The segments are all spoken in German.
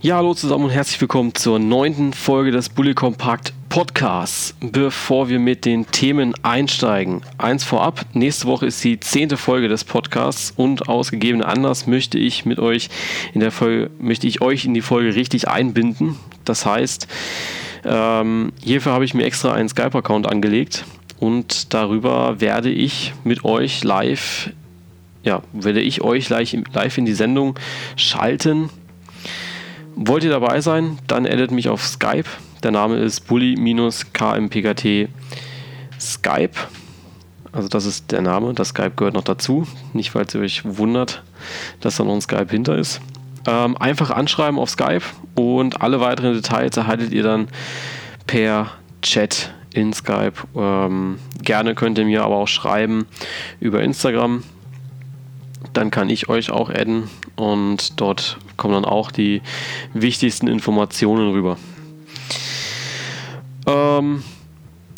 Ja, hallo zusammen und herzlich willkommen zur neunten Folge des Bully Compact Podcasts. Bevor wir mit den Themen einsteigen, eins vorab, nächste Woche ist die zehnte Folge des Podcasts und aus gegebenen Anlass möchte ich mit euch in der Folge, möchte ich euch in die Folge richtig einbinden. Das heißt, ähm, hierfür habe ich mir extra einen Skype-Account angelegt und darüber werde ich mit euch live, ja, werde ich euch live in die Sendung schalten Wollt ihr dabei sein? Dann addet mich auf Skype. Der Name ist bully-kmpkt Skype. Also das ist der Name. Das Skype gehört noch dazu. Nicht, falls ihr euch wundert, dass da noch ein Skype hinter ist. Ähm, einfach anschreiben auf Skype und alle weiteren Details erhaltet ihr dann per Chat in Skype. Ähm, gerne könnt ihr mir aber auch schreiben über Instagram dann kann ich euch auch adden und dort kommen dann auch die wichtigsten Informationen rüber. Ähm,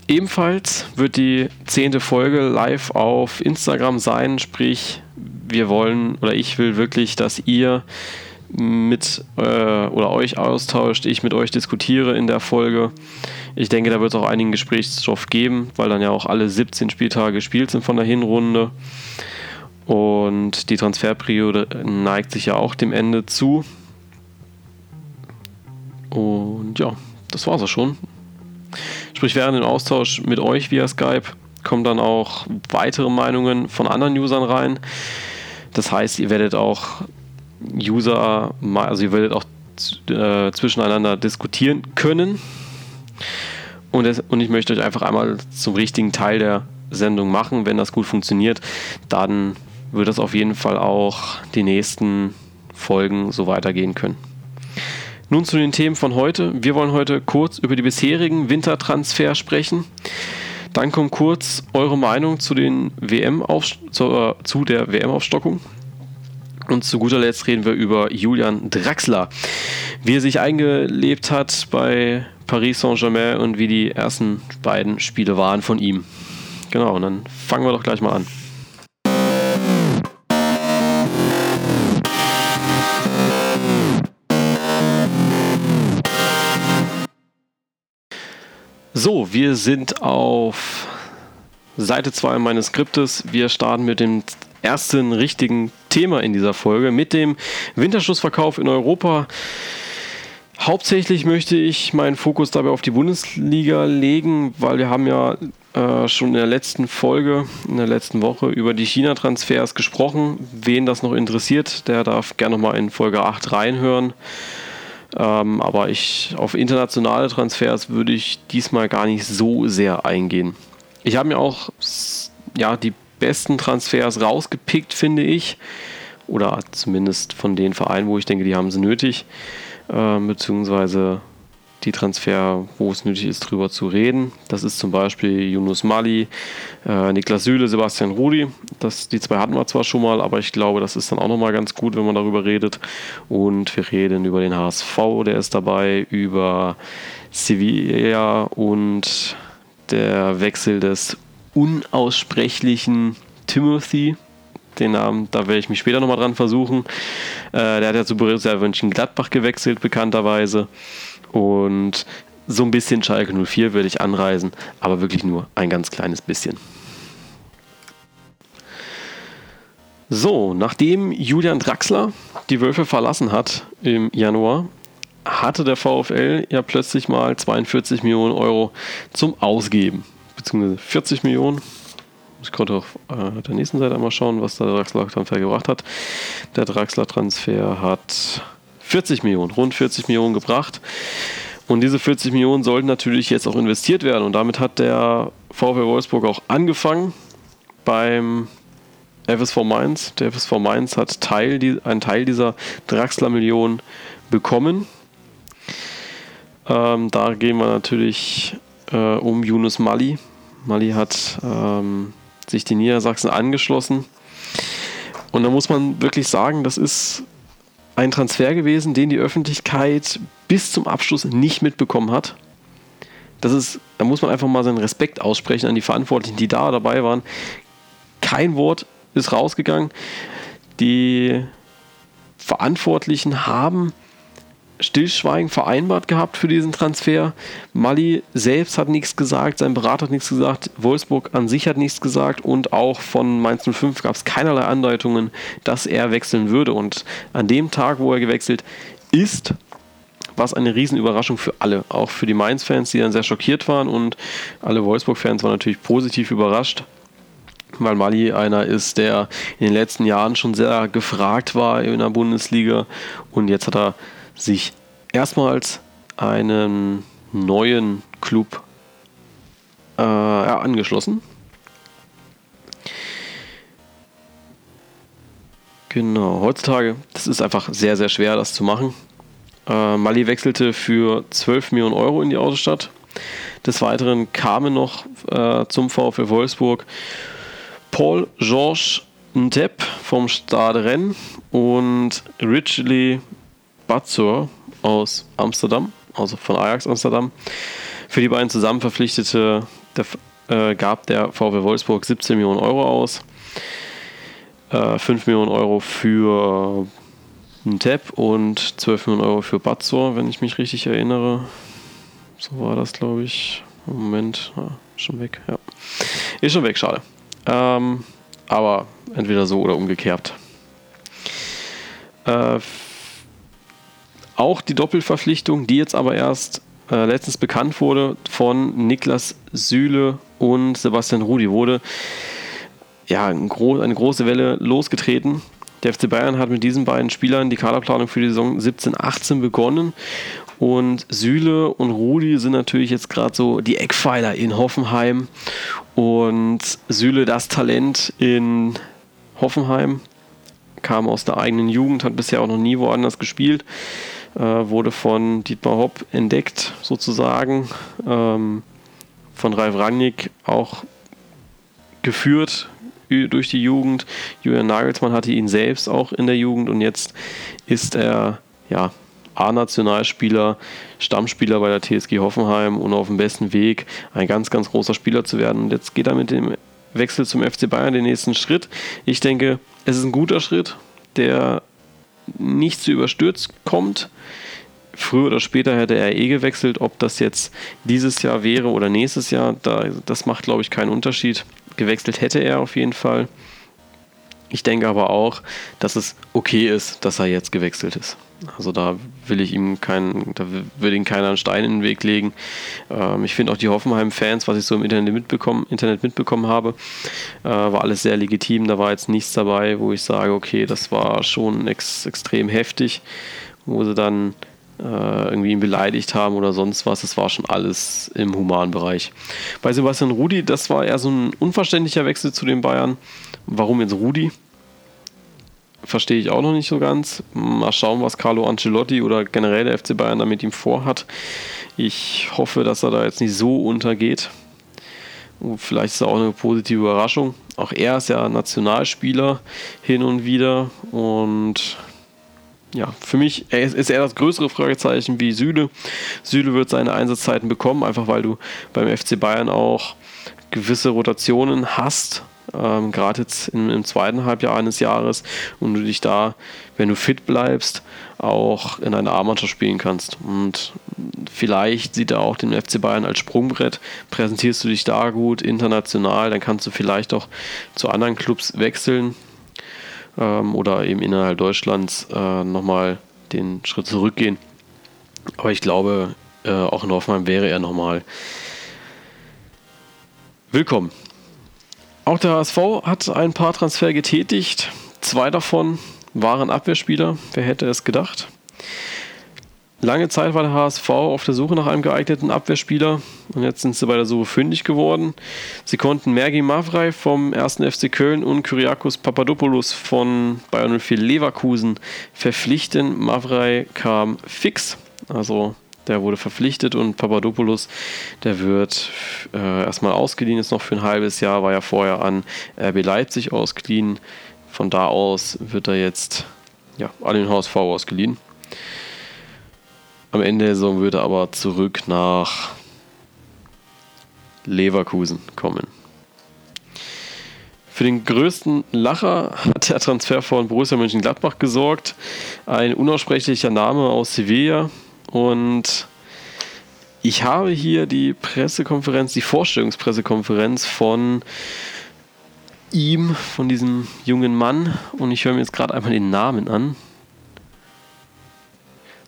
ebenfalls wird die zehnte Folge live auf Instagram sein, sprich wir wollen oder ich will wirklich, dass ihr mit äh, oder euch austauscht, ich mit euch diskutiere in der Folge. Ich denke, da wird es auch einigen Gesprächsstoff geben, weil dann ja auch alle 17 Spieltage gespielt sind von der Hinrunde. Und die Transferperiode neigt sich ja auch dem Ende zu. Und ja, das war es auch schon. Sprich, während dem Austausch mit euch via Skype kommen dann auch weitere Meinungen von anderen Usern rein. Das heißt, ihr werdet auch User, also ihr werdet auch äh, zwischeneinander diskutieren können. Und, es, und ich möchte euch einfach einmal zum richtigen Teil der Sendung machen. Wenn das gut funktioniert, dann wird das auf jeden Fall auch die nächsten Folgen so weitergehen können. Nun zu den Themen von heute. Wir wollen heute kurz über die bisherigen Wintertransfer sprechen. Dann kommt kurz eure Meinung zu, den WM zu, äh, zu der WM-Aufstockung. Und zu guter Letzt reden wir über Julian Draxler, wie er sich eingelebt hat bei Paris Saint-Germain und wie die ersten beiden Spiele waren von ihm. Genau, und dann fangen wir doch gleich mal an. So, wir sind auf Seite 2 meines Skriptes. Wir starten mit dem ersten richtigen Thema in dieser Folge, mit dem Winterschlussverkauf in Europa. Hauptsächlich möchte ich meinen Fokus dabei auf die Bundesliga legen, weil wir haben ja äh, schon in der letzten Folge, in der letzten Woche über die China-Transfers gesprochen. Wen das noch interessiert, der darf gerne mal in Folge 8 reinhören. Ähm, aber ich auf internationale Transfers würde ich diesmal gar nicht so sehr eingehen. Ich habe mir auch ja, die besten Transfers rausgepickt, finde ich. Oder zumindest von den Vereinen, wo ich denke, die haben sie nötig. Äh, beziehungsweise die Transfer, wo es nötig ist, drüber zu reden. Das ist zum Beispiel Yunus Mali, äh, Niklas Süle, Sebastian Rudi. Das, die zwei hatten wir zwar schon mal, aber ich glaube, das ist dann auch nochmal ganz gut, wenn man darüber redet. Und wir reden über den HSV, der ist dabei, über Sevilla und der Wechsel des unaussprechlichen Timothy. Den Namen, da werde ich mich später nochmal dran versuchen. Äh, der hat ja zu Borussia Mönchengladbach gewechselt, bekannterweise. Und so ein bisschen Schalke 04 würde ich anreisen, aber wirklich nur ein ganz kleines bisschen. So, nachdem Julian Draxler die Wölfe verlassen hat im Januar, hatte der VfL ja plötzlich mal 42 Millionen Euro zum Ausgeben. Beziehungsweise 40 Millionen. Ich konnte auf äh, der nächsten Seite einmal schauen, was der Draxler-Transfer gebracht hat. Der Draxler-Transfer hat 40 Millionen, rund 40 Millionen gebracht. Und diese 40 Millionen sollten natürlich jetzt auch investiert werden. Und damit hat der VfL Wolfsburg auch angefangen beim FSV Mainz. Der FSV Mainz hat Teil, einen Teil dieser Draxler-Millionen bekommen. Ähm, da gehen wir natürlich äh, um Yunus Mali. Mali hat ähm, sich die Niedersachsen angeschlossen. Und da muss man wirklich sagen, das ist ein Transfer gewesen, den die Öffentlichkeit bis zum Abschluss nicht mitbekommen hat. Das ist, da muss man einfach mal seinen Respekt aussprechen an die Verantwortlichen, die da dabei waren. Kein Wort ist rausgegangen. Die Verantwortlichen haben Stillschweigen vereinbart gehabt für diesen Transfer. Mali selbst hat nichts gesagt, sein Berater hat nichts gesagt, Wolfsburg an sich hat nichts gesagt und auch von Mainz 05 gab es keinerlei Andeutungen, dass er wechseln würde. Und an dem Tag, wo er gewechselt ist, war es eine Riesenüberraschung für alle, auch für die Mainz-Fans, die dann sehr schockiert waren und alle Wolfsburg-Fans waren natürlich positiv überrascht weil Mali einer ist, der in den letzten Jahren schon sehr gefragt war in der Bundesliga und jetzt hat er sich erstmals einen neuen Club äh, angeschlossen. Genau, heutzutage, das ist einfach sehr, sehr schwer, das zu machen. Äh, Mali wechselte für 12 Millionen Euro in die Autostadt. Des Weiteren kamen noch äh, zum VfL Wolfsburg Paul Georges Ntep vom Stade Rennes und Ridgely Batzor aus Amsterdam, also von Ajax Amsterdam. Für die beiden zusammen verpflichtete der, äh, gab der VW Wolfsburg 17 Millionen Euro aus. Äh, 5 Millionen Euro für Ntep und 12 Millionen Euro für Batzor, wenn ich mich richtig erinnere. So war das, glaube ich. Moment, ah, schon weg, ja. Ist schon weg, schade. Ähm, aber entweder so oder umgekehrt. Äh, auch die Doppelverpflichtung, die jetzt aber erst äh, letztens bekannt wurde von Niklas Süle und Sebastian Rudi, wurde ja ein gro eine große Welle losgetreten. Der FC Bayern hat mit diesen beiden Spielern die Kaderplanung für die Saison 17-18 begonnen. Und Süle und Rudi sind natürlich jetzt gerade so die Eckpfeiler in Hoffenheim. Und Süle das Talent in Hoffenheim, kam aus der eigenen Jugend, hat bisher auch noch nie woanders gespielt äh, wurde von Dietmar Hopp entdeckt, sozusagen. Ähm, von Ralf Rangnick auch geführt durch die Jugend. Julian Nagelsmann hatte ihn selbst auch in der Jugend und jetzt ist er ja, A-Nationalspieler, Stammspieler bei der TSG Hoffenheim und auf dem besten Weg, ein ganz, ganz großer Spieler zu werden. Und jetzt geht er mit dem Wechsel zum FC Bayern den nächsten Schritt. Ich denke, es ist ein guter Schritt, der nicht zu überstürzt kommt. Früher oder später hätte er eh gewechselt, ob das jetzt dieses Jahr wäre oder nächstes Jahr, da, das macht, glaube ich, keinen Unterschied. Gewechselt hätte er auf jeden Fall. Ich denke aber auch, dass es okay ist, dass er jetzt gewechselt ist. Also da will ich ihm keinen, da will ihm keiner einen Stein in den Weg legen. Ähm, ich finde auch die Hoffenheim-Fans, was ich so im Internet mitbekommen, Internet mitbekommen habe, äh, war alles sehr legitim. Da war jetzt nichts dabei, wo ich sage, okay, das war schon ex extrem heftig, wo sie dann äh, irgendwie ihn beleidigt haben oder sonst was. Das war schon alles im humanen Bereich. Bei Sebastian Rudi, das war eher so ein unverständlicher Wechsel zu den Bayern. Warum jetzt Rudi? Verstehe ich auch noch nicht so ganz. Mal schauen, was Carlo Ancelotti oder generell der FC Bayern da mit ihm vorhat. Ich hoffe, dass er da jetzt nicht so untergeht. Vielleicht ist er auch eine positive Überraschung. Auch er ist ja Nationalspieler hin und wieder. Und ja, für mich ist er das größere Fragezeichen wie Süle. Süle wird seine Einsatzzeiten bekommen, einfach weil du beim FC Bayern auch gewisse Rotationen hast ähm, gerade jetzt im, im, zweiten Halbjahr eines Jahres und du dich da, wenn du fit bleibst, auch in einer A-Mannschaft spielen kannst. Und vielleicht sieht er auch den FC Bayern als Sprungbrett, präsentierst du dich da gut international, dann kannst du vielleicht auch zu anderen Clubs wechseln ähm, oder eben innerhalb Deutschlands äh, nochmal den Schritt zurückgehen. Aber ich glaube, äh, auch in Hoffenheim wäre er nochmal willkommen. Auch der HSV hat ein paar Transfer getätigt. Zwei davon waren Abwehrspieler. Wer hätte es gedacht? Lange Zeit war der HSV auf der Suche nach einem geeigneten Abwehrspieler und jetzt sind sie bei der Suche fündig geworden. Sie konnten Mergi Mavrei vom 1. FC Köln und Kyriakos Papadopoulos von Bayern 04 Leverkusen verpflichten. Mavrei kam fix, also Der wurde verpflichtet und Papadopoulos, der wird äh, erstmal ausgeliehen, ist noch für ein halbes Jahr, war ja vorher an RB Leipzig ausgeliehen. Von da aus wird er jetzt ja, an den HSV ausgeliehen. Am Ende der Saison würde er aber zurück nach Leverkusen kommen. Für den größten Lacher hat der Transfer von Borussia Mönchengladbach gesorgt. Ein unaussprechlicher Name aus Sevilla. Und ich habe hier die Pressekonferenz, die Vorstellungspressekonferenz von ihm, von diesem jungen Mann. Und ich höre mir jetzt gerade einmal den Namen an.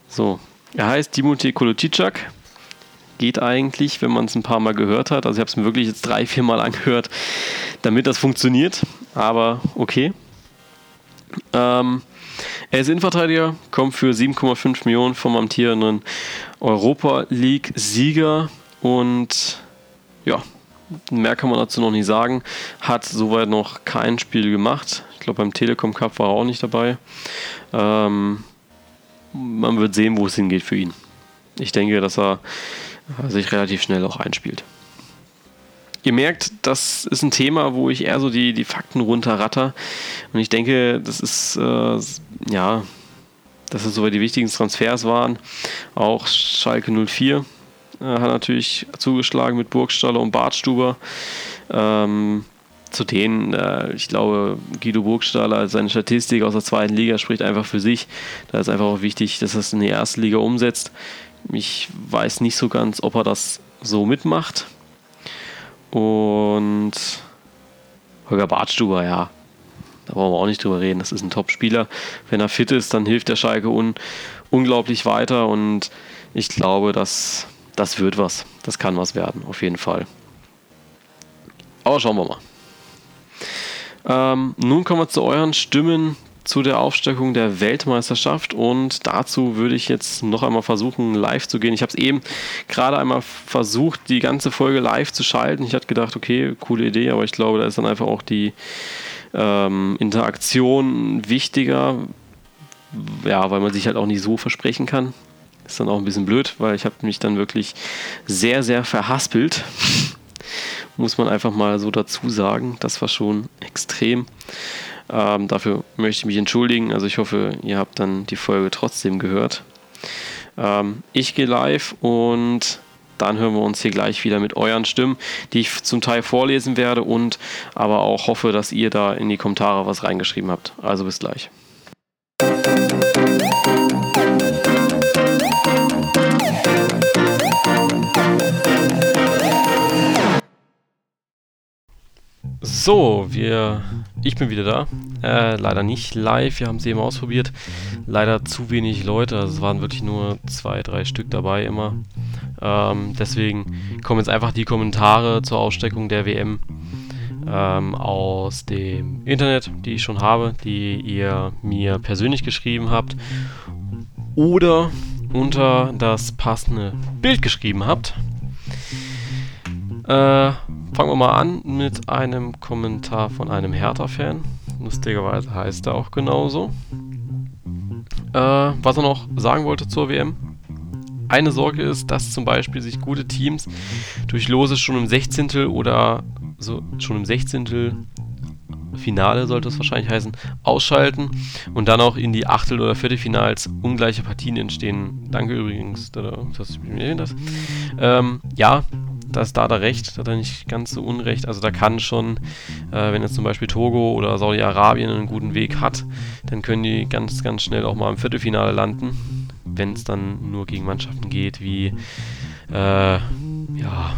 So, er heißt Timothy Kolotitschak. Geht eigentlich, wenn man es ein paar Mal gehört hat. Also ich habe es mir wirklich jetzt drei, vier Mal angehört damit das funktioniert. Aber okay. Ähm, er ist Innenverteidiger, kommt für 7,5 Millionen vom amtierenden Europa League-Sieger und ja, mehr kann man dazu noch nicht sagen. Hat soweit noch kein Spiel gemacht. Ich glaube, beim Telekom Cup war er auch nicht dabei. Ähm, man wird sehen, wo es hingeht für ihn. Ich denke, dass er sich relativ schnell auch einspielt. Ihr merkt, das ist ein Thema, wo ich eher so die, die Fakten runterratter. Und ich denke, das ist, äh, ja, dass es so die wichtigen Transfers waren. Auch Schalke 04 äh, hat natürlich zugeschlagen mit Burgstaller und Bartstuber. Ähm, zu denen, äh, ich glaube, Guido Burgstaller, seine Statistik aus der zweiten Liga spricht einfach für sich. Da ist einfach auch wichtig, dass er es in die erste Liga umsetzt. Ich weiß nicht so ganz, ob er das so mitmacht. Und Holger Bartstuber, ja, da brauchen wir auch nicht drüber reden. Das ist ein Top-Spieler. Wenn er fit ist, dann hilft der Schalke un unglaublich weiter und ich glaube, dass das wird was. Das kann was werden, auf jeden Fall. Aber schauen wir mal. Ähm, nun kommen wir zu euren Stimmen zu der Aufsteckung der Weltmeisterschaft und dazu würde ich jetzt noch einmal versuchen, live zu gehen. Ich habe es eben gerade einmal versucht, die ganze Folge live zu schalten. Ich hatte gedacht, okay, coole Idee, aber ich glaube, da ist dann einfach auch die ähm, Interaktion wichtiger, ja, weil man sich halt auch nicht so versprechen kann. Ist dann auch ein bisschen blöd, weil ich habe mich dann wirklich sehr, sehr verhaspelt. Muss man einfach mal so dazu sagen. Das war schon extrem. Ähm, dafür möchte ich mich entschuldigen. Also ich hoffe, ihr habt dann die Folge trotzdem gehört. Ähm, ich gehe live und dann hören wir uns hier gleich wieder mit euren Stimmen, die ich zum Teil vorlesen werde und aber auch hoffe, dass ihr da in die Kommentare was reingeschrieben habt. Also bis gleich. So, wir, ich bin wieder da. Äh, leider nicht live, wir haben es eben ausprobiert. Leider zu wenig Leute, also es waren wirklich nur zwei, drei Stück dabei immer. Ähm, deswegen kommen jetzt einfach die Kommentare zur Aussteckung der WM ähm, aus dem Internet, die ich schon habe, die ihr mir persönlich geschrieben habt. Oder unter das passende Bild geschrieben habt. Äh, fangen wir mal an mit einem Kommentar von einem Hertha-Fan. Lustigerweise heißt er auch genauso. Äh, was er noch sagen wollte zur WM. Eine Sorge ist, dass zum Beispiel sich gute Teams durch Lose schon im 16. oder so schon im 16. Finale sollte es wahrscheinlich heißen, ausschalten und dann auch in die Achtel- oder Viertelfinals ungleiche Partien entstehen. Danke übrigens, dass du mir hast. Ähm, ja, da ist Dada recht, da hat er nicht ganz so unrecht. Also da kann schon, äh, wenn jetzt zum Beispiel Togo oder Saudi-Arabien einen guten Weg hat, dann können die ganz, ganz schnell auch mal im Viertelfinale landen, wenn es dann nur gegen Mannschaften geht wie, äh, ja,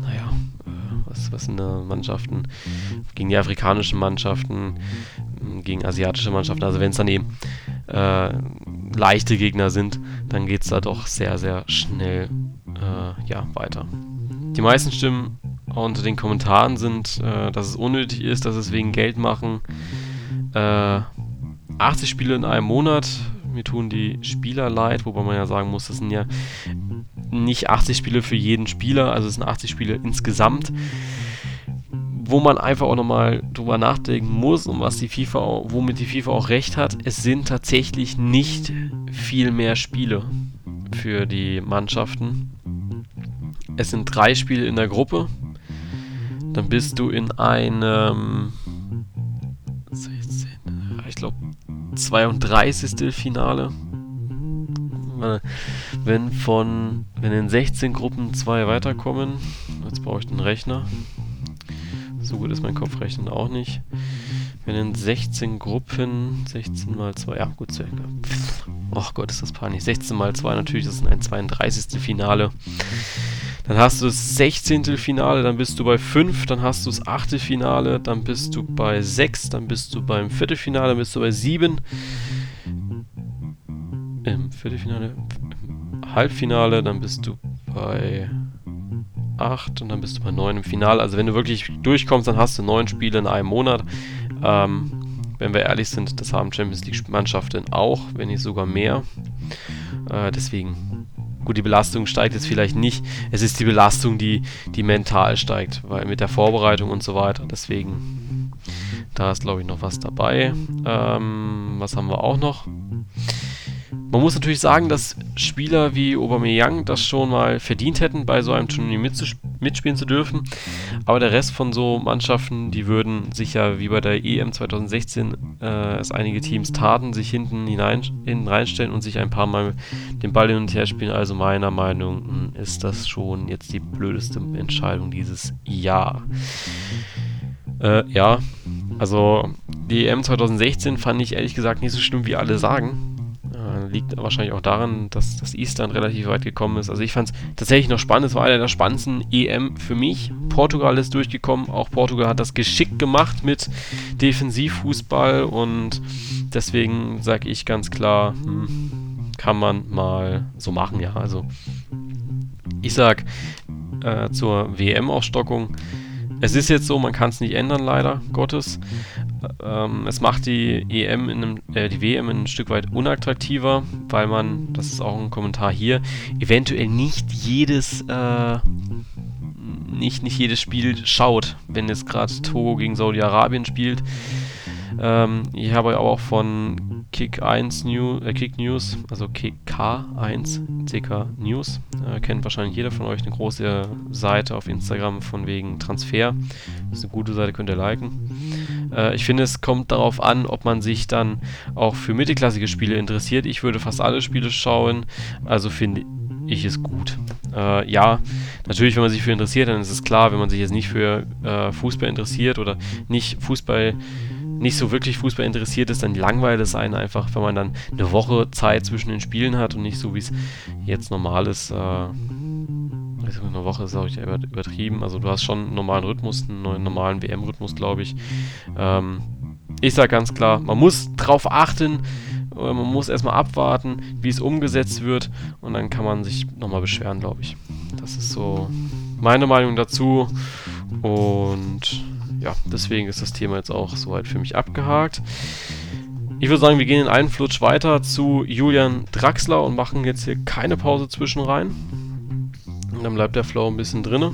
naja, äh, was, was sind da Mannschaften? Gegen die afrikanischen Mannschaften, gegen asiatische Mannschaften. Also wenn es dann eben äh, leichte Gegner sind, dann geht es da doch sehr, sehr schnell äh, ja, weiter. Die meisten Stimmen unter den Kommentaren sind, äh, dass es unnötig ist, dass es wegen Geld machen. Äh, 80 Spiele in einem Monat. Mir tun die Spieler leid, wobei man ja sagen muss, das sind ja nicht 80 Spiele für jeden Spieler, also es sind 80 Spiele insgesamt, wo man einfach auch nochmal drüber nachdenken muss und was die FIFA, womit die FIFA auch recht hat. Es sind tatsächlich nicht viel mehr Spiele für die Mannschaften. Es sind drei Spiele in der Gruppe. Dann bist du in einem 16, ich glaube 32. Finale. Wenn von wenn in 16 Gruppen zwei weiterkommen, jetzt brauche ich den Rechner. So gut ist mein Kopfrechnen auch nicht. Wenn in 16 Gruppen, 16 mal 2, ja gut, circa. Oh Gott, ist das peinlich. 16 mal 2, natürlich, das ist ein 32. Finale. Dann hast du das 16. Finale, dann bist du bei 5, dann hast du das 8. Finale, dann bist du bei 6, dann bist du beim Viertelfinale, dann bist du bei 7. Im Viertelfinale, im Halbfinale, dann bist du bei 8 und dann bist du bei 9 im Finale. Also wenn du wirklich durchkommst, dann hast du 9 Spiele in einem Monat. Ähm, wenn wir ehrlich sind, das haben Champions League-Mannschaften auch, wenn nicht sogar mehr. Äh, deswegen Gut, die Belastung steigt jetzt vielleicht nicht. Es ist die Belastung, die, die mental steigt, weil mit der Vorbereitung und so weiter. Deswegen, da ist, glaube ich, noch was dabei. Ähm, was haben wir auch noch? Man muss natürlich sagen, dass Spieler wie Aubameyang das schon mal verdient hätten, bei so einem Turnier mitspielen zu dürfen. Aber der Rest von so Mannschaften, die würden sich ja wie bei der EM 2016 äh, es einige Teams taten, sich hinten hinein hinten reinstellen und sich ein paar Mal den Ball hin und her spielen. Also meiner Meinung nach ist das schon jetzt die blödeste Entscheidung dieses Jahr. Äh, ja, also die EM 2016 fand ich ehrlich gesagt nicht so schlimm, wie alle sagen liegt wahrscheinlich auch daran, dass das Eastern relativ weit gekommen ist. Also ich fand es tatsächlich noch spannend. Es war einer der spannendsten EM für mich. Portugal ist durchgekommen. Auch Portugal hat das geschickt gemacht mit Defensivfußball und deswegen sage ich ganz klar, hm, kann man mal so machen, ja. Also ich sag äh, zur WM-Aufstockung, es ist jetzt so, man kann es nicht ändern, leider Gottes. Ähm, es macht die EM in einem, äh, die WM ein Stück weit unattraktiver, weil man, das ist auch ein Kommentar hier, eventuell nicht jedes äh, nicht, nicht jedes Spiel schaut, wenn jetzt gerade Togo gegen Saudi-Arabien spielt. Ähm, ich habe aber auch von Kick 1 New, äh, Kick News, also KK1 CK News, äh, kennt wahrscheinlich jeder von euch eine große Seite auf Instagram von wegen Transfer. Das ist eine gute Seite, könnt ihr liken. Äh, ich finde, es kommt darauf an, ob man sich dann auch für mittelklassige Spiele interessiert. Ich würde fast alle Spiele schauen, also finde ich es gut. Äh, ja, natürlich, wenn man sich für interessiert, dann ist es klar, wenn man sich jetzt nicht für äh, Fußball interessiert oder nicht Fußball nicht so wirklich Fußball interessiert ist, dann langweilt es einen einfach, wenn man dann eine Woche Zeit zwischen den Spielen hat und nicht so, wie es jetzt normal ist. Äh, also eine Woche ist auch übertrieben. Also du hast schon einen normalen Rhythmus, einen normalen WM-Rhythmus, glaube ich. Ähm, ich sage ganz klar, man muss drauf achten, man muss erstmal abwarten, wie es umgesetzt wird und dann kann man sich nochmal beschweren, glaube ich. Das ist so meine Meinung dazu und ja, deswegen ist das Thema jetzt auch soweit für mich abgehakt. Ich würde sagen, wir gehen in einen Flutsch weiter zu Julian Draxler und machen jetzt hier keine Pause zwischen rein. Und dann bleibt der Flow ein bisschen drinne.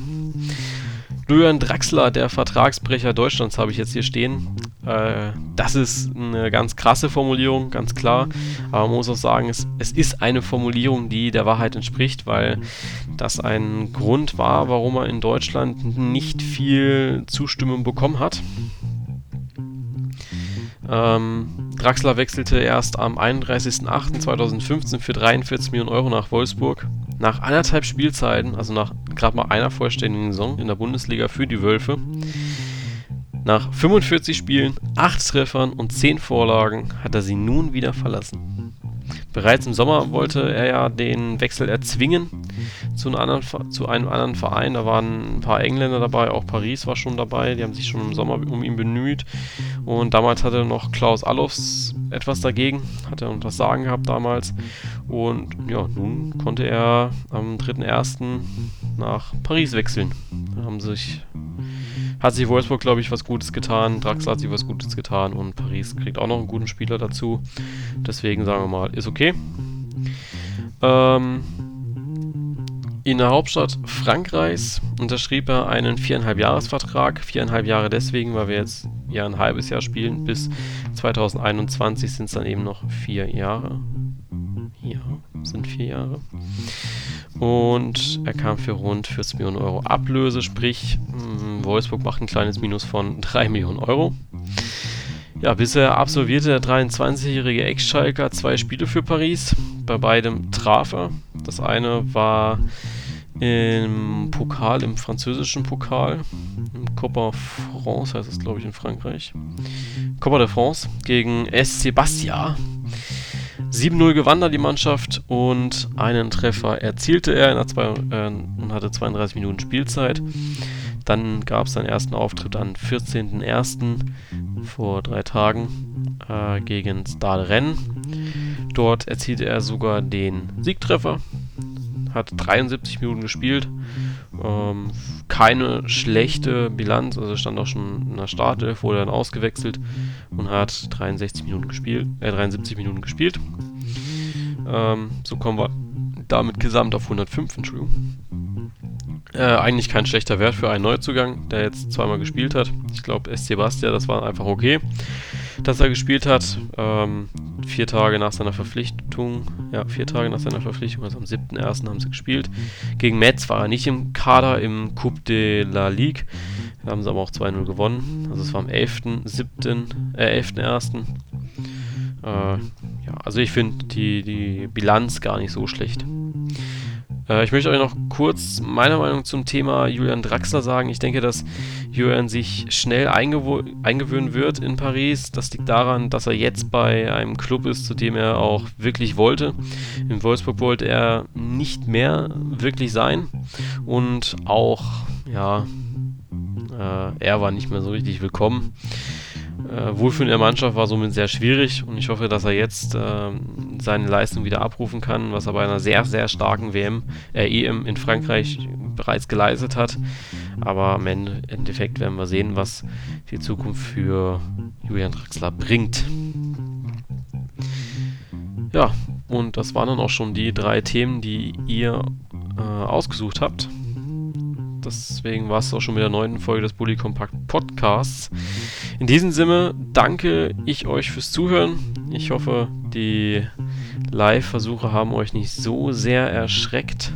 Julian Draxler, der Vertragsbrecher Deutschlands, habe ich jetzt hier stehen. Äh, das ist eine ganz krasse Formulierung, ganz klar. Aber man muss auch sagen, es, es ist eine Formulierung, die der Wahrheit entspricht, weil das ein Grund war, warum er in Deutschland nicht viel Zustimmung bekommen hat. Ähm, Draxler wechselte erst am 31.08.2015 für 43 Millionen Euro nach Wolfsburg. Nach anderthalb Spielzeiten, also nach gerade mal einer vollständigen Saison in der Bundesliga für die Wölfe, nach 45 Spielen, 8 Treffern und 10 Vorlagen hat er sie nun wieder verlassen. Bereits im Sommer wollte er ja den Wechsel erzwingen zu, einem anderen, zu einem anderen Verein. Da waren ein paar Engländer dabei, auch Paris war schon dabei. Die haben sich schon im Sommer um ihn bemüht. Und damals hatte noch Klaus Allofs etwas dagegen, hat er was sagen gehabt damals. Und ja, nun konnte er am 3.1. nach Paris wechseln. Da haben sich hat sich Wolfsburg, glaube ich, was Gutes getan. Draxler hat sich was Gutes getan und Paris kriegt auch noch einen guten Spieler dazu. Deswegen sagen wir mal, ist okay. Ähm, in der Hauptstadt Frankreichs unterschrieb er einen viereinhalb Jahresvertrag. Viereinhalb Jahre deswegen, weil wir jetzt ja ein halbes Jahr spielen. Bis 2021 sind es dann eben noch vier Jahre. Ja. sind vier Jahre. Und er kam für rund 40 Millionen Euro Ablöse, sprich hm, Wolfsburg macht ein kleines Minus von 3 Millionen Euro. Ja, bisher absolvierte der 23-jährige Ex-Schalker zwei Spiele für Paris. Bei beidem traf er. Das eine war im Pokal, im französischen Pokal, im Copa France heißt es, glaube ich, in Frankreich. Copa de France gegen SC Bastia. 7-0 gewann da die Mannschaft und einen Treffer erzielte er zwei, äh, und hatte 32 Minuten Spielzeit. Dann gab es seinen ersten Auftritt am 14.01. vor drei Tagen äh, gegen Stade Rennes. Dort erzielte er sogar den Siegtreffer, hat 73 Minuten gespielt. Ähm, keine schlechte Bilanz, also stand auch schon in der Startelf, wurde dann ausgewechselt und hat 63 Minuten gespielt, äh, 73 Minuten gespielt. Ähm, so kommen wir damit gesamt auf 105, Entschuldigung. Äh, eigentlich kein schlechter Wert für einen Neuzugang, der jetzt zweimal gespielt hat. Ich glaube, SC Bastia, das war einfach okay, dass er gespielt hat. Ähm, vier Tage nach seiner Verpflichtung, ja, vier Tage nach seiner Verpflichtung, also am 7.1. haben sie gespielt. Gegen Metz war er nicht im Kader im Coupe de la Ligue. Da haben sie aber auch 2-0 gewonnen. Also es war am 11.7., äh, 11.1. Äh, ja, also ich finde die, die Bilanz gar nicht so schlecht. Äh, ich möchte euch noch kurz meine Meinung zum Thema Julian Draxler sagen. Ich denke, dass Julian sich schnell eingewöhnen wird in Paris. Das liegt daran, dass er jetzt bei einem Club ist, zu dem er auch wirklich wollte. In Wolfsburg wollte er nicht mehr wirklich sein. Und auch, ja, äh, er war nicht mehr so richtig willkommen. Äh, Wohlfühlen der Mannschaft war somit sehr schwierig und ich hoffe, dass er jetzt äh, seine Leistung wieder abrufen kann, was er bei einer sehr, sehr starken WM, äh, EM in Frankreich bereits geleistet hat. Aber am Endeffekt werden wir sehen, was die Zukunft für Julian Draxler bringt. Ja, und das waren dann auch schon die drei Themen, die ihr äh, ausgesucht habt. Deswegen war es auch schon mit der neunten Folge des Bully Compact Podcasts. In diesem Sinne danke ich euch fürs Zuhören. Ich hoffe, die Live-Versuche haben euch nicht so sehr erschreckt.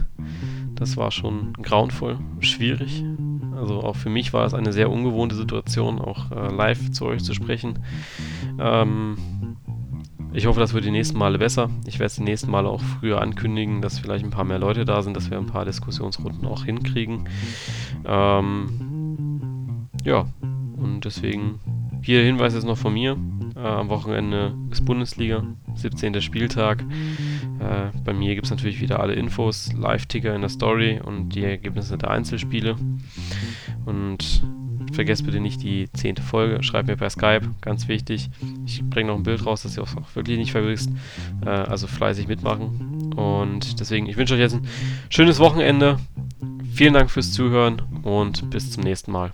Das war schon grauenvoll, schwierig. Also auch für mich war es eine sehr ungewohnte Situation, auch äh, live zu euch zu sprechen. Ähm, ich hoffe, das wird die nächsten Male besser. Ich werde es die nächsten Male auch früher ankündigen, dass vielleicht ein paar mehr Leute da sind, dass wir ein paar Diskussionsrunden auch hinkriegen. Ähm, ja, und deswegen hier Hinweis ist noch von mir. Äh, am Wochenende ist Bundesliga, 17. Spieltag. Äh, bei mir gibt es natürlich wieder alle Infos, Live-Ticker in der Story und die Ergebnisse der Einzelspiele. Und vergesst bitte nicht die zehnte Folge. Schreibt mir per Skype, ganz wichtig. Ich bringe noch ein Bild raus, dass ihr auch wirklich nicht vergisst. Äh, also fleißig mitmachen. Und deswegen, ich wünsche euch jetzt ein schönes Wochenende. Vielen Dank fürs Zuhören und bis zum nächsten Mal.